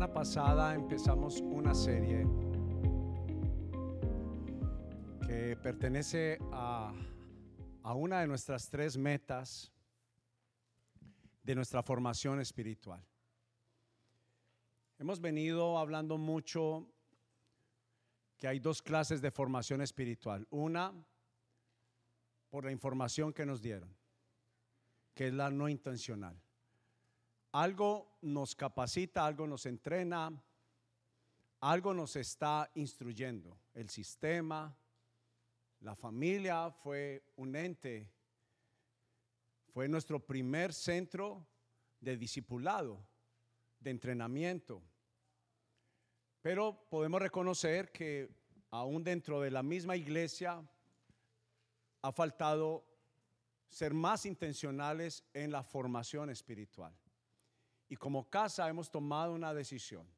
semana pasada empezamos una serie que pertenece a, a una de nuestras tres metas de nuestra formación espiritual. Hemos venido hablando mucho que hay dos clases de formación espiritual. Una, por la información que nos dieron, que es la no intencional. Algo nos capacita, algo nos entrena, algo nos está instruyendo. El sistema, la familia fue un ente, fue nuestro primer centro de discipulado, de entrenamiento. Pero podemos reconocer que aún dentro de la misma iglesia ha faltado ser más intencionales en la formación espiritual. Y como casa hemos tomado una decisión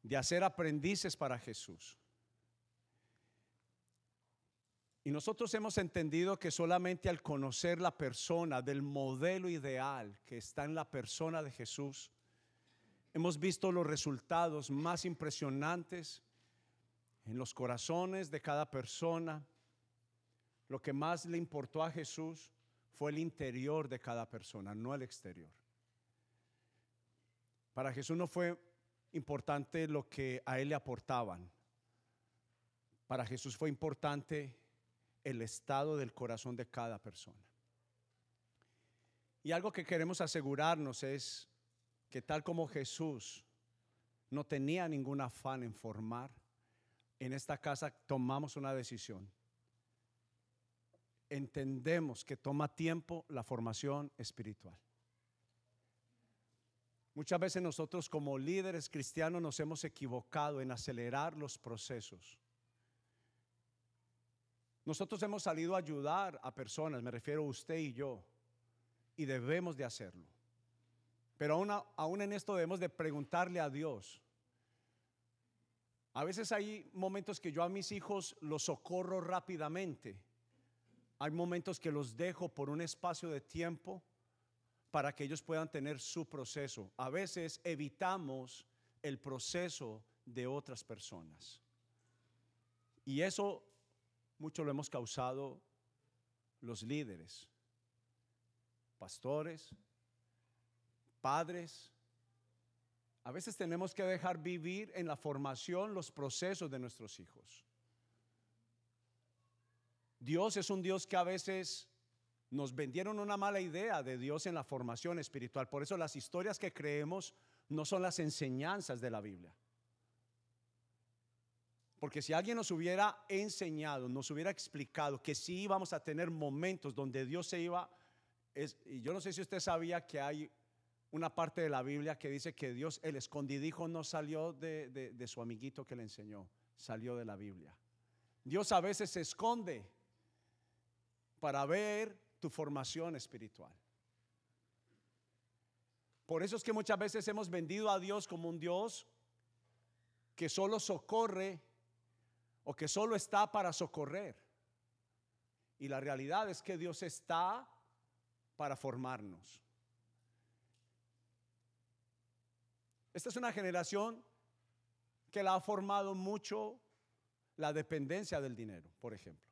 de hacer aprendices para Jesús. Y nosotros hemos entendido que solamente al conocer la persona del modelo ideal que está en la persona de Jesús, hemos visto los resultados más impresionantes en los corazones de cada persona. Lo que más le importó a Jesús fue el interior de cada persona, no el exterior. Para Jesús no fue importante lo que a él le aportaban. Para Jesús fue importante el estado del corazón de cada persona. Y algo que queremos asegurarnos es que tal como Jesús no tenía ningún afán en formar, en esta casa tomamos una decisión entendemos que toma tiempo la formación espiritual. Muchas veces nosotros como líderes cristianos nos hemos equivocado en acelerar los procesos. Nosotros hemos salido a ayudar a personas, me refiero a usted y yo, y debemos de hacerlo. Pero aún, en esto debemos de preguntarle a Dios. A veces hay momentos que yo a mis hijos los socorro rápidamente hay momentos que los dejo por un espacio de tiempo para que ellos puedan tener su proceso. A veces evitamos el proceso de otras personas. Y eso mucho lo hemos causado los líderes, pastores, padres. A veces tenemos que dejar vivir en la formación los procesos de nuestros hijos. Dios es un Dios que a veces nos vendieron una mala idea de Dios en la formación espiritual. Por eso las historias que creemos no son las enseñanzas de la Biblia. Porque si alguien nos hubiera enseñado, nos hubiera explicado que sí íbamos a tener momentos donde Dios se iba, y yo no sé si usted sabía que hay una parte de la Biblia que dice que Dios, el escondidijo no salió de, de su amiguito que le enseñó, salió de la Biblia. Dios a veces se esconde para ver tu formación espiritual. Por eso es que muchas veces hemos vendido a Dios como un Dios que solo socorre o que solo está para socorrer. Y la realidad es que Dios está para formarnos. Esta es una generación que la ha formado mucho la dependencia del dinero, por ejemplo.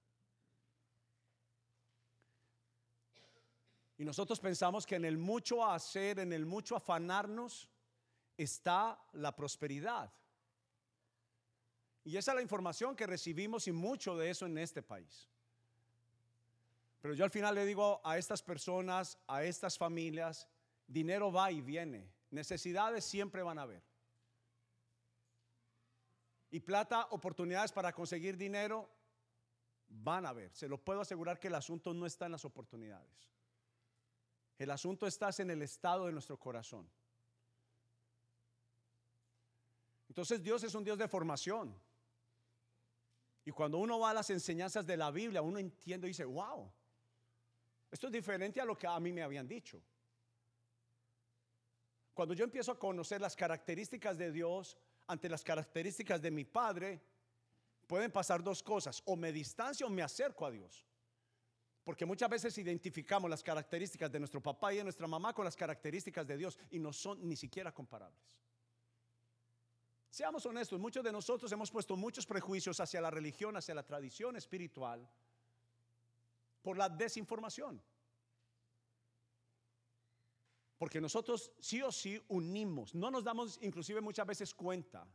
Y nosotros pensamos que en el mucho hacer, en el mucho afanarnos, está la prosperidad. Y esa es la información que recibimos y mucho de eso en este país. Pero yo al final le digo a estas personas, a estas familias, dinero va y viene, necesidades siempre van a haber. Y plata, oportunidades para conseguir dinero, van a haber. Se lo puedo asegurar que el asunto no está en las oportunidades. El asunto está en el estado de nuestro corazón. Entonces Dios es un Dios de formación. Y cuando uno va a las enseñanzas de la Biblia, uno entiende y dice, wow, esto es diferente a lo que a mí me habían dicho. Cuando yo empiezo a conocer las características de Dios ante las características de mi Padre, pueden pasar dos cosas, o me distancio o me acerco a Dios. Porque muchas veces identificamos las características de nuestro papá y de nuestra mamá con las características de Dios y no son ni siquiera comparables. Seamos honestos, muchos de nosotros hemos puesto muchos prejuicios hacia la religión, hacia la tradición espiritual, por la desinformación. Porque nosotros sí o sí unimos, no nos damos inclusive muchas veces cuenta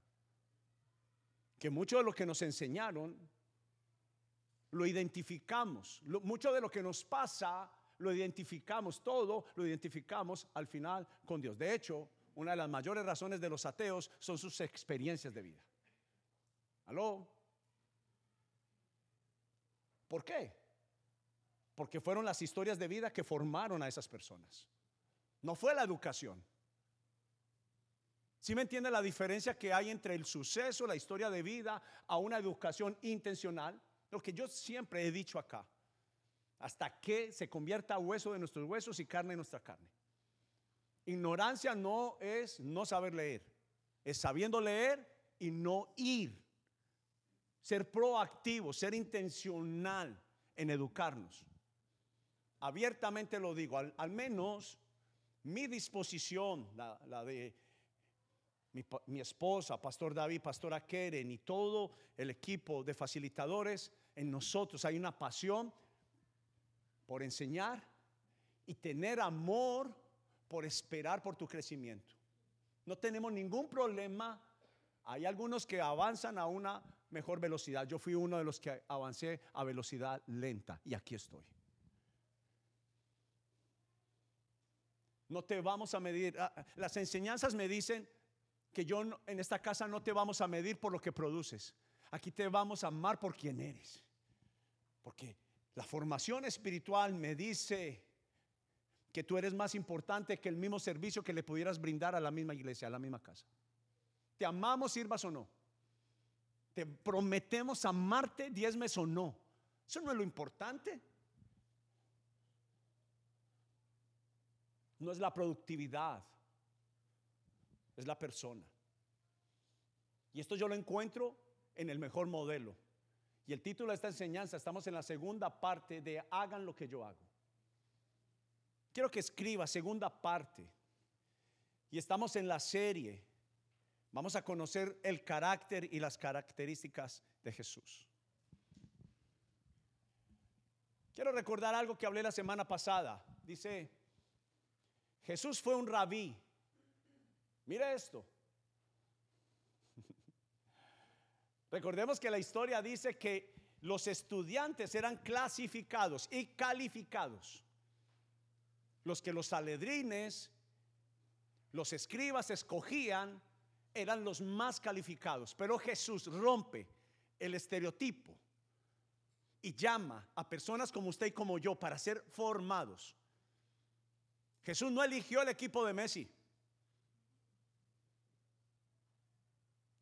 que mucho de lo que nos enseñaron lo identificamos, mucho de lo que nos pasa lo identificamos, todo lo identificamos al final con Dios. De hecho, una de las mayores razones de los ateos son sus experiencias de vida. ¿Aló? ¿Por qué? Porque fueron las historias de vida que formaron a esas personas. No fue la educación. ¿Sí me entiende la diferencia que hay entre el suceso, la historia de vida, a una educación intencional? Lo que yo siempre he dicho acá. Hasta que se convierta hueso de nuestros huesos y carne de nuestra carne. Ignorancia no es no saber leer, es sabiendo leer y no ir. Ser proactivo, ser intencional en educarnos. Abiertamente lo digo, al, menos mi disposición, la, de mi, esposa, Pastor David, Pastora Keren y todo el equipo de facilitadores, en nosotros hay una pasión por enseñar y tener amor por esperar por tu crecimiento. No tenemos ningún problema. Hay algunos que avanzan a una mejor velocidad. Yo fui uno de los que avancé a velocidad lenta y aquí estoy. No te vamos a medir. Ah, las enseñanzas me dicen que yo en esta casa no te vamos a medir por lo que produces. Aquí te vamos a amar por quien eres. Porque la formación espiritual me dice que tú eres más importante que el mismo servicio que le pudieras brindar a la misma iglesia, a la misma casa. Te amamos, sirvas o no. Te prometemos amarte, diezmes o no. Eso no es lo importante. No es la productividad, es la persona. Y esto yo lo encuentro en el mejor modelo. Y el título de esta enseñanza, estamos en la segunda parte de hagan lo que yo hago. Quiero que escriba segunda parte. Y estamos en la serie. Vamos a conocer el carácter y las características de Jesús. Quiero recordar algo que hablé la semana pasada. Dice, Jesús fue un rabí. Mire esto. Recordemos que la historia dice que los estudiantes eran clasificados y calificados los que los aledrines, los escribas escogían, eran los más calificados. Pero Jesús rompe el estereotipo y llama a personas como usted y como yo para ser formados. Jesús no eligió el equipo de Messi.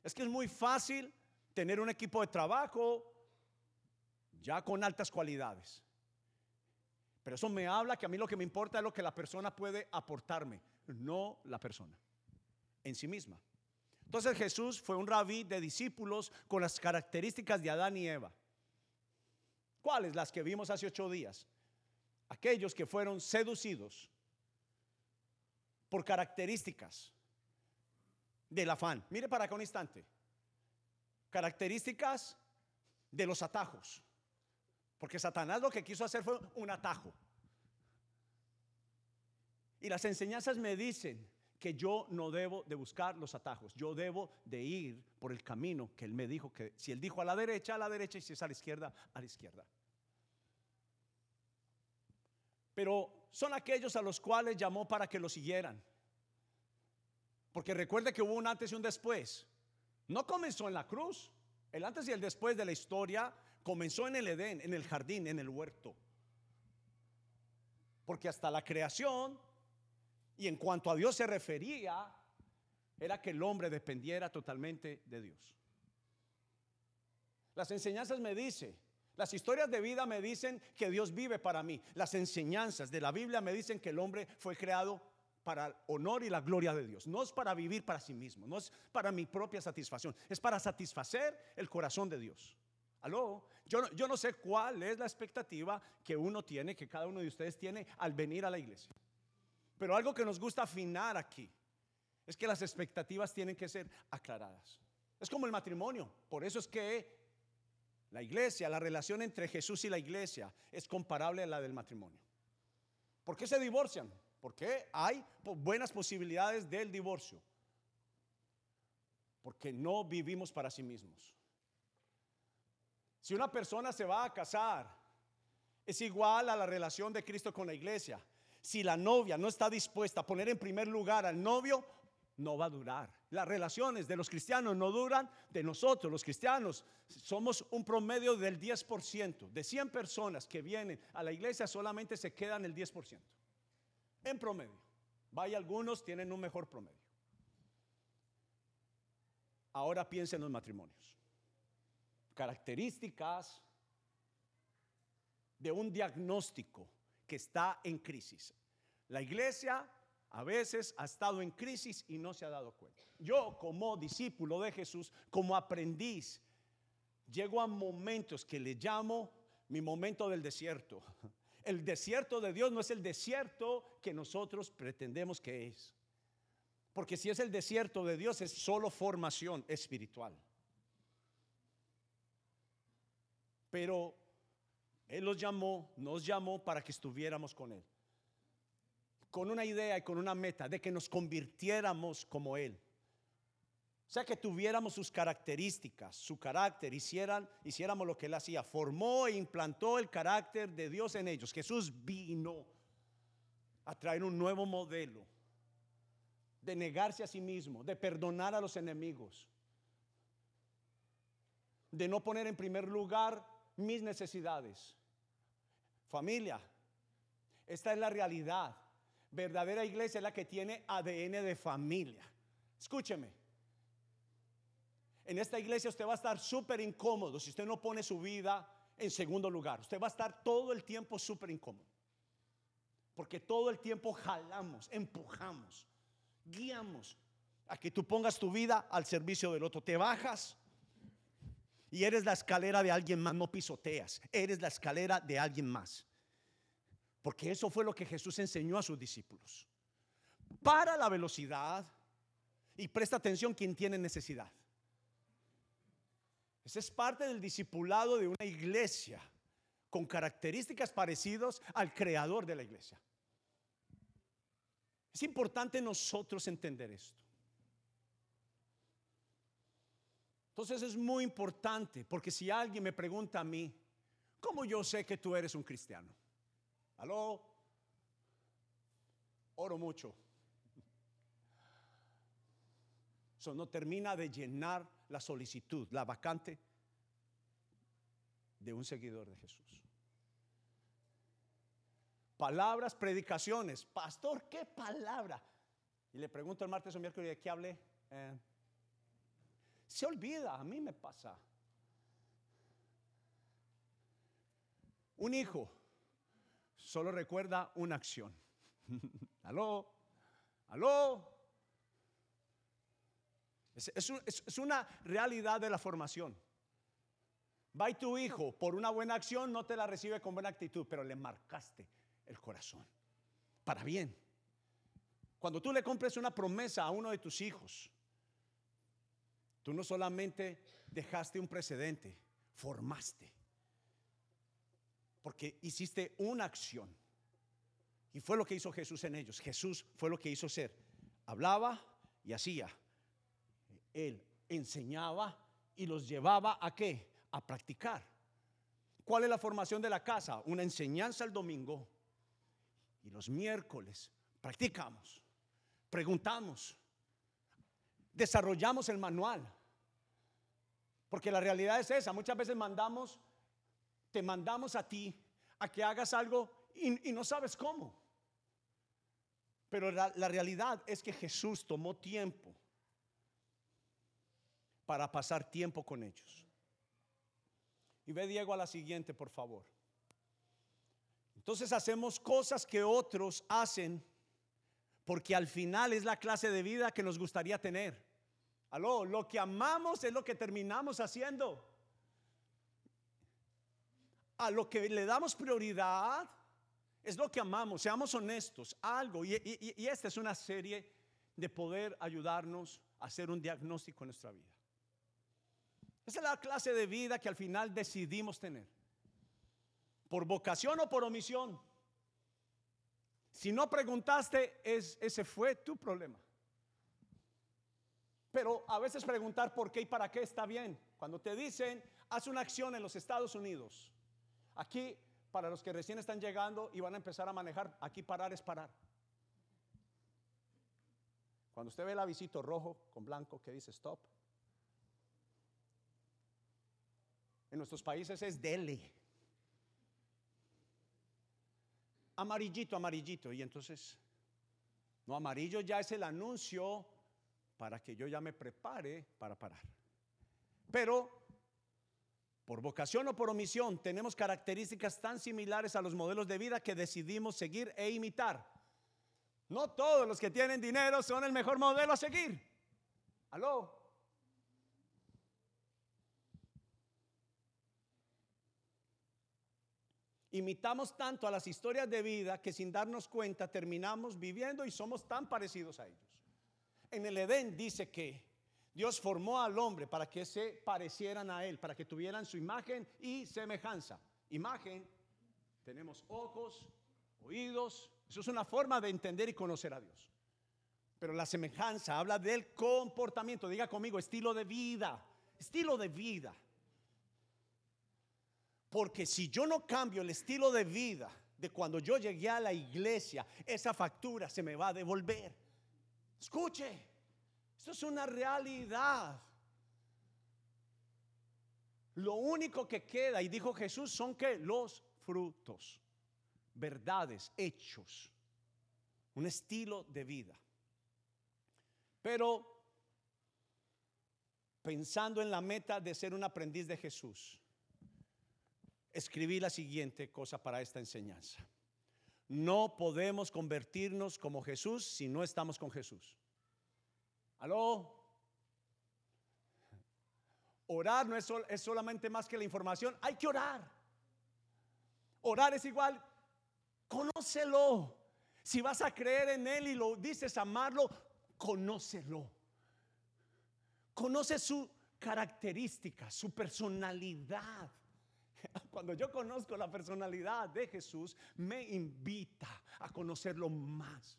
Es que es muy fácil tener un equipo de trabajo ya con altas cualidades. Pero eso me habla que a mí lo que me importa es lo que la persona puede aportarme, no la persona en sí misma. Entonces Jesús fue un rabí de discípulos con las características de Adán y Eva. ¿Cuáles? Las que vimos hace ocho días. Aquellos que fueron seducidos por características del afán. Mire para acá un instante. Características de los atajos. Porque Satanás lo que quiso hacer fue un atajo. Y las enseñanzas me dicen que yo no debo de buscar los atajos, yo debo de ir por el camino que él me dijo que si él dijo a la derecha, a la derecha y si es a la izquierda, a la izquierda. Pero son aquellos a los cuales llamó para que lo siguieran. Porque recuerde que hubo un antes y un después. No comenzó en la cruz. El antes y el después de la historia Comenzó en el Edén, en el jardín, en el huerto. Porque hasta la creación, y en cuanto a Dios se refería, era que el hombre dependiera totalmente de Dios. Las enseñanzas me dicen, las historias de vida me dicen que Dios vive para mí. Las enseñanzas de la Biblia me dicen que el hombre fue creado para el honor y la gloria de Dios. No es para vivir para sí mismo, no es para mi propia satisfacción, es para satisfacer el corazón de Dios Aló, yo, yo no sé cuál es la expectativa que uno tiene, que cada uno de ustedes tiene al venir a la iglesia. Pero algo que nos gusta afinar aquí es que las expectativas tienen que ser aclaradas. Es como el matrimonio. Por eso es que la iglesia, la relación entre Jesús y la iglesia es comparable a la del matrimonio. ¿Por qué se divorcian? Porque hay buenas posibilidades del divorcio. Porque no vivimos para sí mismos. Si una persona se va a casar, es igual a la relación de Cristo con la iglesia. Si la novia no está dispuesta a poner en primer lugar al novio, no va a durar. Las relaciones de los cristianos no duran, de nosotros los cristianos somos un promedio del 10%. De 100 personas que vienen a la iglesia solamente se quedan el 10%. En promedio. Vaya, algunos tienen un mejor promedio. Ahora piensen en los matrimonios. Características de un diagnóstico que está en crisis. La iglesia a veces ha estado en crisis y no se ha dado cuenta. Yo como discípulo de Jesús, como aprendiz, llego a momentos que le llamo mi momento del desierto. El desierto de Dios no es el desierto que nosotros pretendemos que es. Porque si es el desierto de Dios es solo formación espiritual. Pero Él los llamó, nos llamó para que estuviéramos con Él. Con una idea y con una meta de que nos convirtiéramos como Él. O sea, que tuviéramos sus características, su carácter, hicieran, hiciéramos lo que Él hacía. Formó e implantó el carácter de Dios en ellos. Jesús vino a traer un nuevo modelo de negarse a sí mismo, de perdonar a los enemigos, de no poner en primer lugar mis necesidades. Familia, esta es la realidad. Verdadera iglesia es la que tiene ADN de familia. Escúcheme. En esta iglesia usted va a estar súper incómodo si usted no pone su vida en segundo lugar. Usted va a estar todo el tiempo súper incómodo. Porque todo el tiempo jalamos, empujamos, guiamos a que tú pongas tu vida al servicio del otro. Te bajas y eres la escalera de alguien más, no pisoteas. Eres la escalera de alguien más. Porque eso fue lo que Jesús enseñó a sus discípulos. Para la velocidad y presta atención quien tiene necesidad. Ese es parte del discipulado de una iglesia con características parecidas al creador de la iglesia. Es importante nosotros entender esto. Entonces es muy importante, porque si alguien me pregunta a mí, ¿cómo yo sé que tú eres un cristiano? ¿Aló? Oro mucho. Eso no termina de llenar la solicitud, la vacante de un seguidor de Jesús. Palabras, predicaciones. Pastor, ¿qué palabra? Y le pregunto el martes o miércoles de qué hablé. Eh, se olvida, a mí me pasa. Un hijo solo recuerda una acción. aló, aló. Es, es un- es- es una realidad de la formación. Va y tu hijo por una buena acción no te la recibe con buena actitud, pero le marcaste el corazón. Para bien. Cuando tú le compres una promesa a uno de tus hijos, tú no solamente dejaste un precedente, formaste. Porque hiciste una acción. Y fue lo que hizo Jesús en ellos. Jesús fue lo que hizo ser. Hablaba y hacía. Él enseñaba y los llevaba a qué? A practicar. ¿Cuál es la formación de la casa? Una enseñanza el domingo y los miércoles practicamos, preguntamos, desarrollamos el manual. Porque la realidad es esa, muchas veces mandamos, te mandamos a ti a que hagas algo y, no sabes cómo. Pero la realidad es que Jesús tomó tiempo para pasar tiempo con ellos. Y ve Diego a la siguiente, por favor. Entonces hacemos cosas que otros hacen porque al final es la clase de vida que nos gustaría tener. Aló, lo que amamos es lo que terminamos haciendo. a lo que le damos prioridad es lo que amamos, seamos honestos, algo. Y, y esta es una serie de poder ayudarnos a hacer un diagnóstico en nuestra vida. Esa es la clase de vida que al final decidimos tener. Por vocación o por omisión. Si no preguntaste, es, ese fue tu problema. Pero a veces preguntar por qué y para qué está bien. Cuando te dicen, haz una acción en los Estados Unidos. Aquí, para los que recién están llegando y van a empezar a manejar, aquí parar es parar. Cuando usted ve el avisito rojo con blanco que dice stop, en nuestros países es dele. Amarillito, amarillito. Y entonces, no, amarillo ya es el anuncio para que yo ya me prepare para parar. Pero, por vocación o por omisión, tenemos características tan similares a los modelos de vida que decidimos seguir e imitar. No todos los que tienen dinero son el mejor modelo a seguir. ¿Aló? Imitamos tanto a las historias de vida que sin darnos cuenta terminamos viviendo y somos tan parecidos a ellos. En el Edén dice que Dios formó al hombre para que se parecieran a él, para que tuvieran su imagen y semejanza. Imagen, tenemos ojos, oídos, eso es una forma de entender y conocer a Dios. Pero la semejanza habla del comportamiento. Diga conmigo, estilo de vida. Estilo de vida. Porque si yo no cambio el estilo de vida de cuando yo llegué a la iglesia, esa factura se me va a devolver. Escuche, esto es una realidad. Lo único que queda, y dijo Jesús, son que los frutos verdades, hechos, un estilo de vida. Pero pensando en la meta de ser un aprendiz de Jesús, escribí la siguiente cosa para esta enseñanza. No podemos convertirnos como Jesús si no estamos con Jesús. ¿Aló? Orar no es, es solamente más que la información, hay que orar. Orar es igual Conócelo. Si vas a creer en Él y lo dices amarlo, conócelo. Conoce su característica, su personalidad. Cuando yo conozco la personalidad de Jesús, me invita a conocerlo más.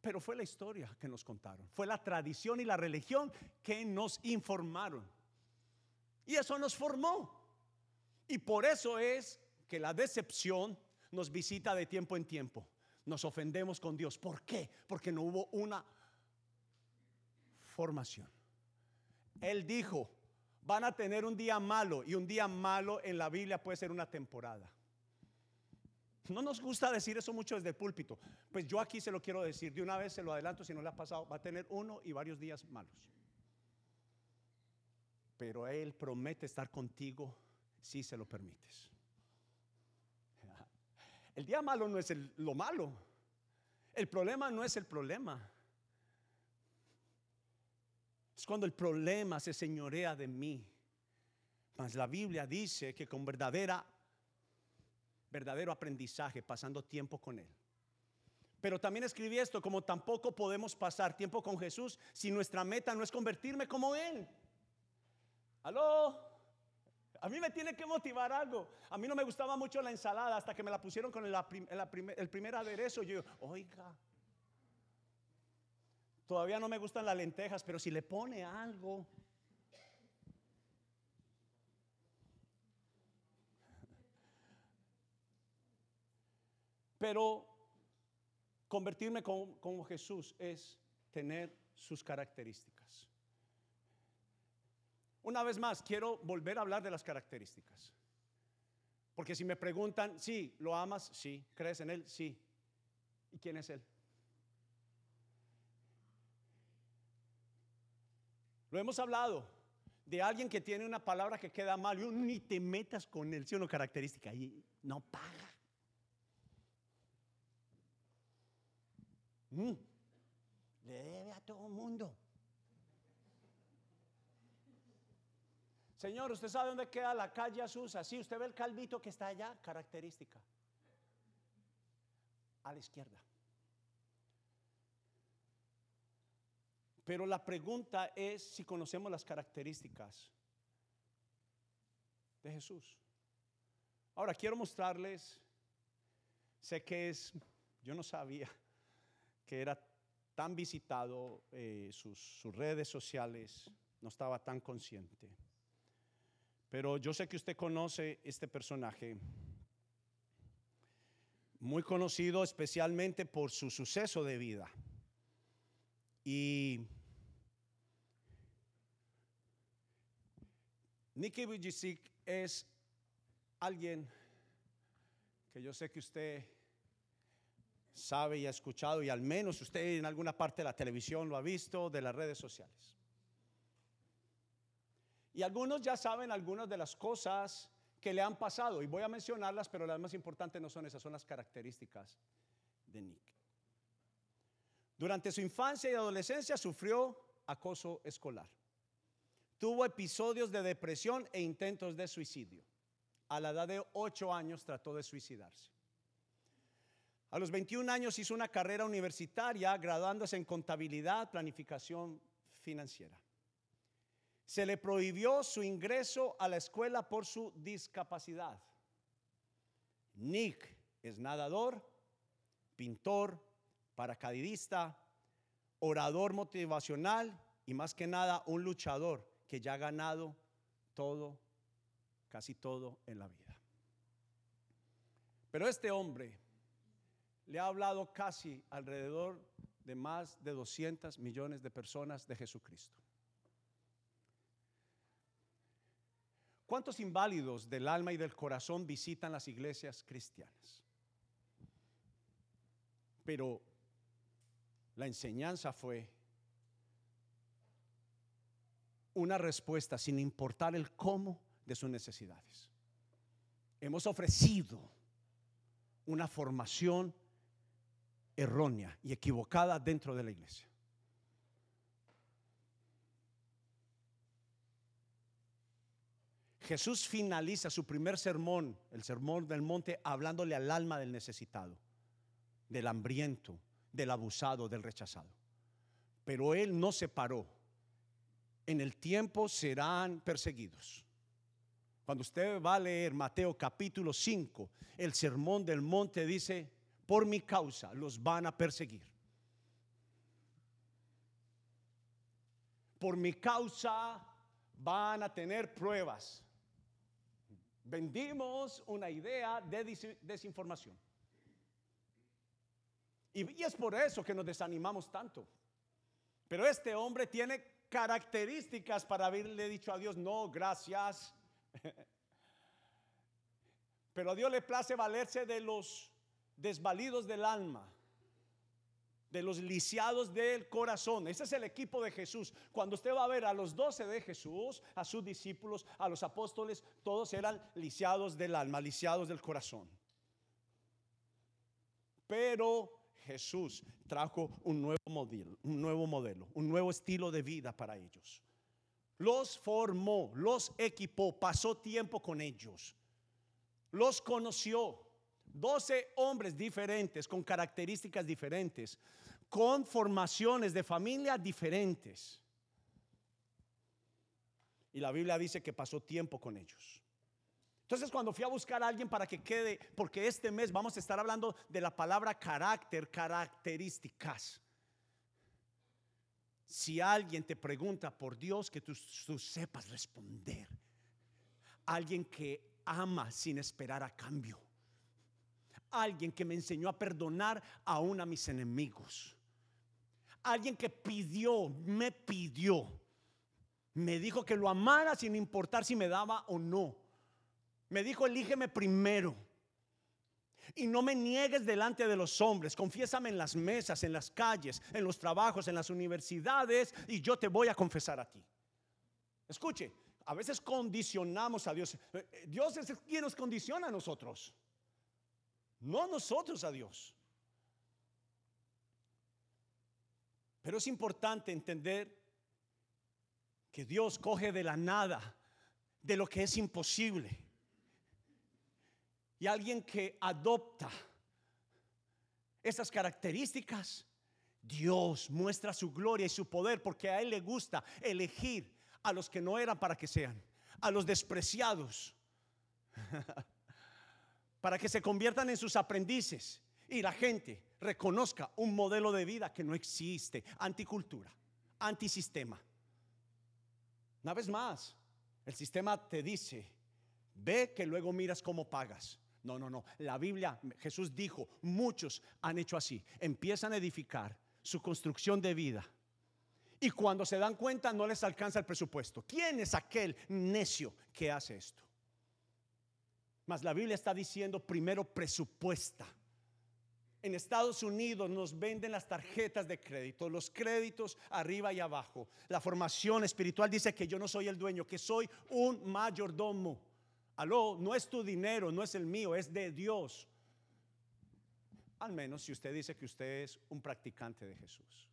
Pero fue la historia que nos contaron, fue la tradición y la religión que nos informaron. Y eso nos formó. Y por eso es que la decepción nos visita de tiempo en tiempo. Nos ofendemos con Dios. ¿Por qué? Porque no hubo una formación. Él dijo, van a tener un día malo y un día malo en la Biblia puede ser una temporada. No nos gusta decir eso mucho desde el púlpito. Pues yo aquí se lo quiero decir, de una vez se lo adelanto si no le ha pasado, va a tener uno y varios días malos. Pero Él promete estar contigo si se lo permites. El día malo no es lo malo. El problema no es el problema. Es cuando el problema se señorea de mí. Mas la Biblia dice que con verdadera verdadero aprendizaje, pasando tiempo con él. Pero también escribí esto, como tampoco podemos pasar tiempo con Jesús si nuestra meta no es convertirme como él. ¿Aló? A mí me tiene que motivar algo. A mí no me gustaba mucho la ensalada hasta que me la pusieron con el, primer aderezo. Yo, oiga, todavía no me gustan las lentejas, pero si le pone algo. Pero convertirme como Jesús es tener sus características. Una vez más, quiero volver a hablar de las características. Porque si me preguntan, sí, ¿lo amas? Sí. ¿Crees en Él? Sí. ¿Y quién es Él? Lo hemos hablado de alguien que tiene una palabra que queda mal y ni te metas con él, si una característica y no paga. Mm. Le debe a todo el mundo. Señor, ¿usted sabe dónde queda la calle Azusa? Sí, usted ve el calvito que está allá, característica. A la izquierda. Pero la pregunta es si conocemos las características de Jesús. Ahora quiero mostrarles, sé que es, yo no sabía que era tan visitado eh, sus, sus redes sociales, no estaba tan consciente. Pero yo sé que usted conoce este personaje, muy conocido especialmente por su suceso de vida. Y Nicky Vujicic es alguien que yo sé que usted sabe y ha escuchado y al menos usted en alguna parte de la televisión lo ha visto, de las redes sociales. Y algunos ya saben algunas de las cosas que le han pasado y voy a mencionarlas, pero las más importantes no son esas, son las características de Nick. Durante su infancia y adolescencia sufrió acoso escolar. Tuvo episodios de depresión e intentos de suicidio. A la edad de 8 años trató de suicidarse. A los 21 años hizo una carrera universitaria graduándose en contabilidad, planificación financiera. Se le prohibió su ingreso a la escuela por su discapacidad. Nick es nadador, pintor, paracaidista, orador motivacional y más que nada un luchador que ya ha ganado todo, casi todo en la vida. Pero este hombre le ha hablado casi alrededor de más de 200 millones de personas de Jesucristo. ¿Cuántos inválidos del alma y del corazón visitan las iglesias cristianas? Pero la enseñanza fue una respuesta sin importar el cómo de sus necesidades. Hemos ofrecido una formación errónea y equivocada dentro de la iglesia. Jesús finaliza su primer sermón, el sermón del monte, hablándole al alma del necesitado, del hambriento, del abusado, del rechazado. Pero él no se paró. En el tiempo serán perseguidos. Cuando usted va a leer Mateo capítulo 5, el sermón del monte dice, por mi causa los van a perseguir. Por mi causa van a tener pruebas. Vendimos una idea de desinformación. Y, es por eso que nos desanimamos tanto. Pero este hombre tiene características para haberle dicho a Dios, no, gracias. Pero a Dios le place valerse de los desvalidos del alma, de los lisiados del corazón. Ese es el equipo de Jesús. Cuando usted va a ver a los doce de Jesús, a sus discípulos, a los apóstoles, todos eran lisiados del alma, lisiados del corazón. Pero Jesús trajo un nuevo modelo, un nuevo modelo, un nuevo estilo de vida para ellos. Los formó, los equipó, pasó tiempo con ellos, los conoció. Doce hombres diferentes, con características diferentes, con formaciones de familia diferentes. Y la Biblia dice que pasó tiempo con ellos. Entonces cuando fui a buscar a alguien para que quede, porque este mes vamos a estar hablando de la palabra carácter, características. Si alguien te pregunta por Dios, que tú, sepas responder. Alguien que ama sin esperar a cambio. Alguien que me enseñó a perdonar aún a mis enemigos. Alguien que pidió, me pidió. Me dijo que lo amara sin importar si me daba o no. Me dijo, elígeme primero. Y no me niegues delante de los hombres. Confiésame en las mesas, en las calles, en los trabajos, en las universidades, y yo te voy a confesar a ti. Escuche, a veces condicionamos a Dios. Eh, eh, Dios es quien nos condiciona a nosotros. No nosotros a Dios. Pero es importante entender que Dios coge de la nada de lo que es imposible. Y alguien que adopta esas características, Dios muestra su gloria y su poder porque a Él le gusta elegir a los que no eran para que sean, a los despreciados, para que se conviertan en sus aprendices y la gente reconozca un modelo de vida que no existe, anticultura, antisistema. Una vez más, el sistema te dice, ve que luego miras cómo pagas. No, no, no. La Biblia, Jesús dijo, muchos han hecho así. Empiezan a edificar su construcción de vida. Y cuando se dan cuenta no les alcanza el presupuesto. ¿Quién es aquel necio que hace esto? Mas la Biblia está diciendo primero presupuesta. En Estados Unidos nos venden las tarjetas de crédito, los créditos arriba y abajo. La formación espiritual dice que yo no soy el dueño, que soy un mayordomo. Aló, no es tu dinero, no es el mío, es de Dios. Al menos si usted dice que usted es un practicante de Jesús.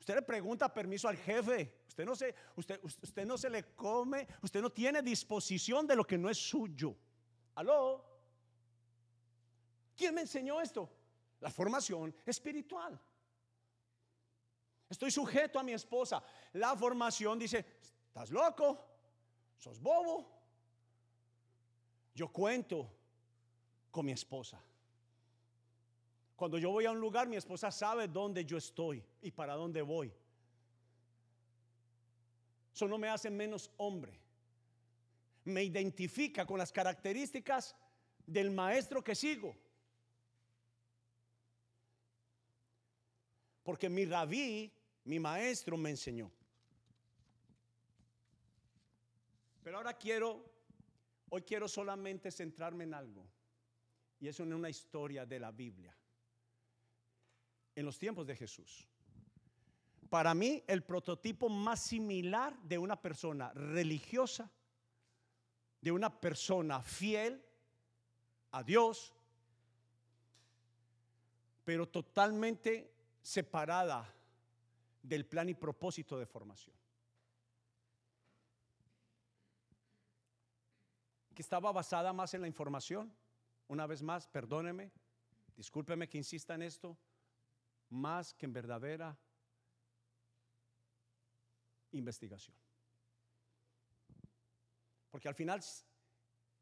Usted le pregunta permiso al jefe. Usted no se, usted, usted no se le come, usted no tiene disposición de lo que no es suyo. Aló. ¿Quién me enseñó esto? La formación espiritual. Estoy sujeto a mi esposa. La formación dice, ¿estás loco? ¿Sos bobo? Yo cuento con mi esposa. Cuando yo voy a un lugar, mi esposa sabe dónde yo estoy y para dónde voy. Eso no me hace menos hombre. Me identifica con las características del maestro que sigo. Porque mi rabí, mi maestro me enseñó. Pero ahora quiero, hoy quiero solamente centrarme en algo. Y eso en una historia de la Biblia. En los tiempos de Jesús. Para mí, el prototipo más similar de una persona religiosa, de una persona fiel a Dios, pero totalmente separada del plan y propósito de formación. Que estaba basada más en la información. Una vez más, perdóneme, discúlpeme que insista en esto, más que en verdadera investigación. Porque al final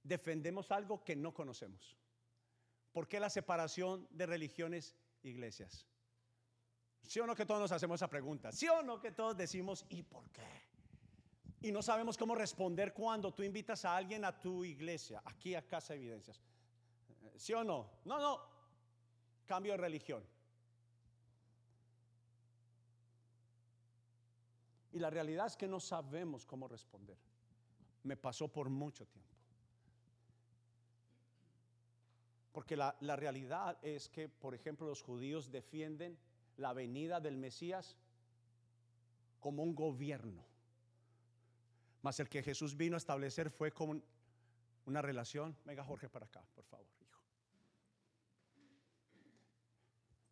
defendemos algo que no conocemos. ¿Por qué la separación de religiones e iglesias? ¿Sí o no que todos nos hacemos esa pregunta? ¿Sí o no que todos decimos, ¿y por qué? Y no sabemos cómo responder cuando tú invitas a alguien a tu iglesia, aquí a Casa de Evidencias. ¿Sí o no? No, no. Cambio de religión. Y la realidad es que no sabemos cómo responder. Me pasó por mucho tiempo. Porque la, la realidad es que, por ejemplo, los judíos defienden la venida del Mesías como un gobierno. Mas el que Jesús vino a establecer fue como una relación. Venga Jorge para acá, por favor, hijo.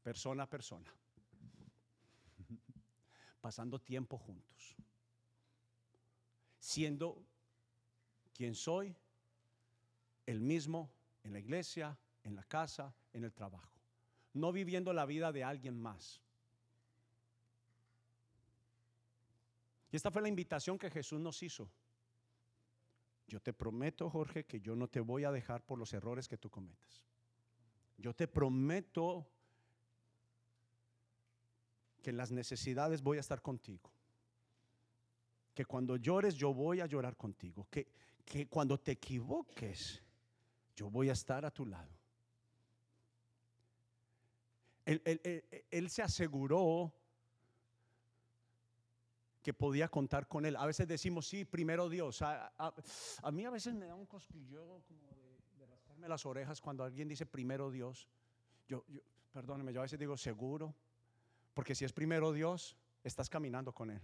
Persona a persona. Pasando tiempo juntos. Siendo quien soy, el mismo en la iglesia, en la casa, en el trabajo no viviendo la vida de alguien más. Y esta fue la invitación que Jesús nos hizo. Yo te prometo, Jorge, que yo no te voy a dejar por los errores que tú cometas. Yo te prometo que en las necesidades voy a estar contigo. Que cuando llores yo voy a llorar contigo. Que, que cuando te equivoques yo voy a estar a tu lado. Él, se aseguró que podía contar con él. A veces decimos, sí, primero Dios. A, mí a veces me da un cosquillo como de, rascarme las orejas cuando alguien dice primero Dios. Yo, yo, perdóneme, yo a veces digo seguro, porque si es primero Dios, estás caminando con Él.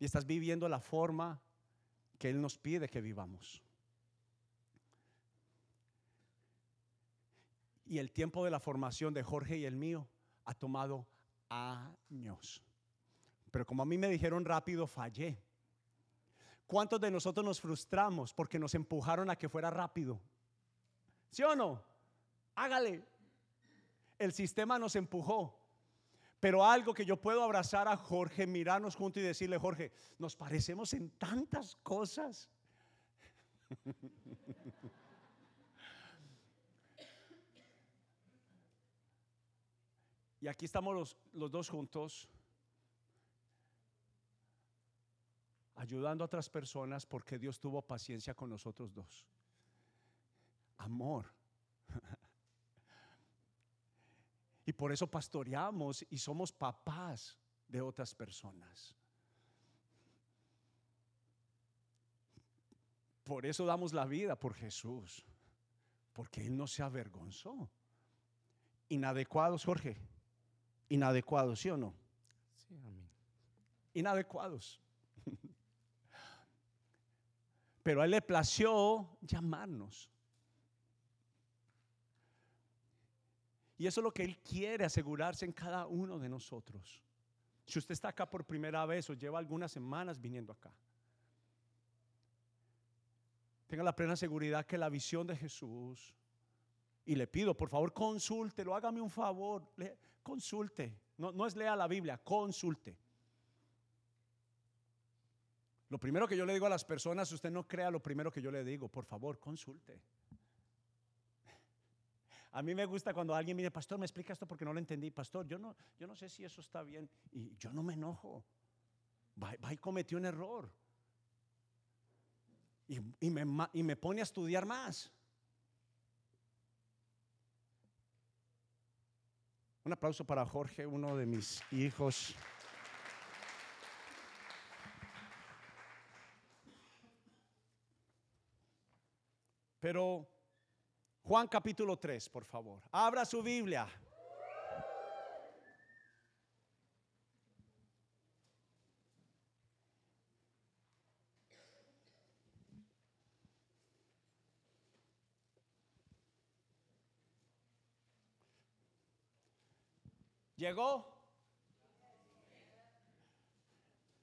Y estás viviendo la forma que Él nos pide que vivamos. Y el tiempo de la formación de Jorge y el mío ha tomado años. Pero como a mí me dijeron rápido, fallé. ¿Cuántos de nosotros nos frustramos porque nos empujaron a que fuera rápido? ¿Sí o no? Hágale. El sistema nos empujó. Pero algo que yo puedo abrazar a Jorge, mirarnos juntos y decirle, Jorge, nos parecemos en tantas cosas. y aquí estamos los, los dos juntos ayudando a otras personas porque Dios tuvo paciencia con nosotros dos. Amor. Y por eso pastoreamos y somos papás de otras personas. Por eso damos la vida por Jesús, porque Él no se avergonzó. Inadecuados, Jorge. Inadecuados, ¿sí o no? Sí, amén. Inadecuados. Pero a Él le plació llamarnos. Y eso es lo que Él quiere asegurarse en cada uno de nosotros. Si usted está acá por primera vez o lleva algunas semanas viniendo acá, tenga la plena seguridad que la visión de Jesús, y le pido, por favor, consúltelo, hágame un favor, consulte. No, no es lea la Biblia, consulte. Lo primero que yo le digo a las personas, usted no crea lo primero que yo le digo, por favor, consulte. A mí me gusta cuando alguien me pastor, me explica esto porque no lo entendí. Pastor, yo no, yo no sé si eso está bien. Y yo no me enojo. Va, y cometió un error. Y, me, y me pone a estudiar más. Un aplauso para Jorge, uno de mis hijos. Pero Juan capítulo 3, por favor. Abra su Biblia. ¿Llegó?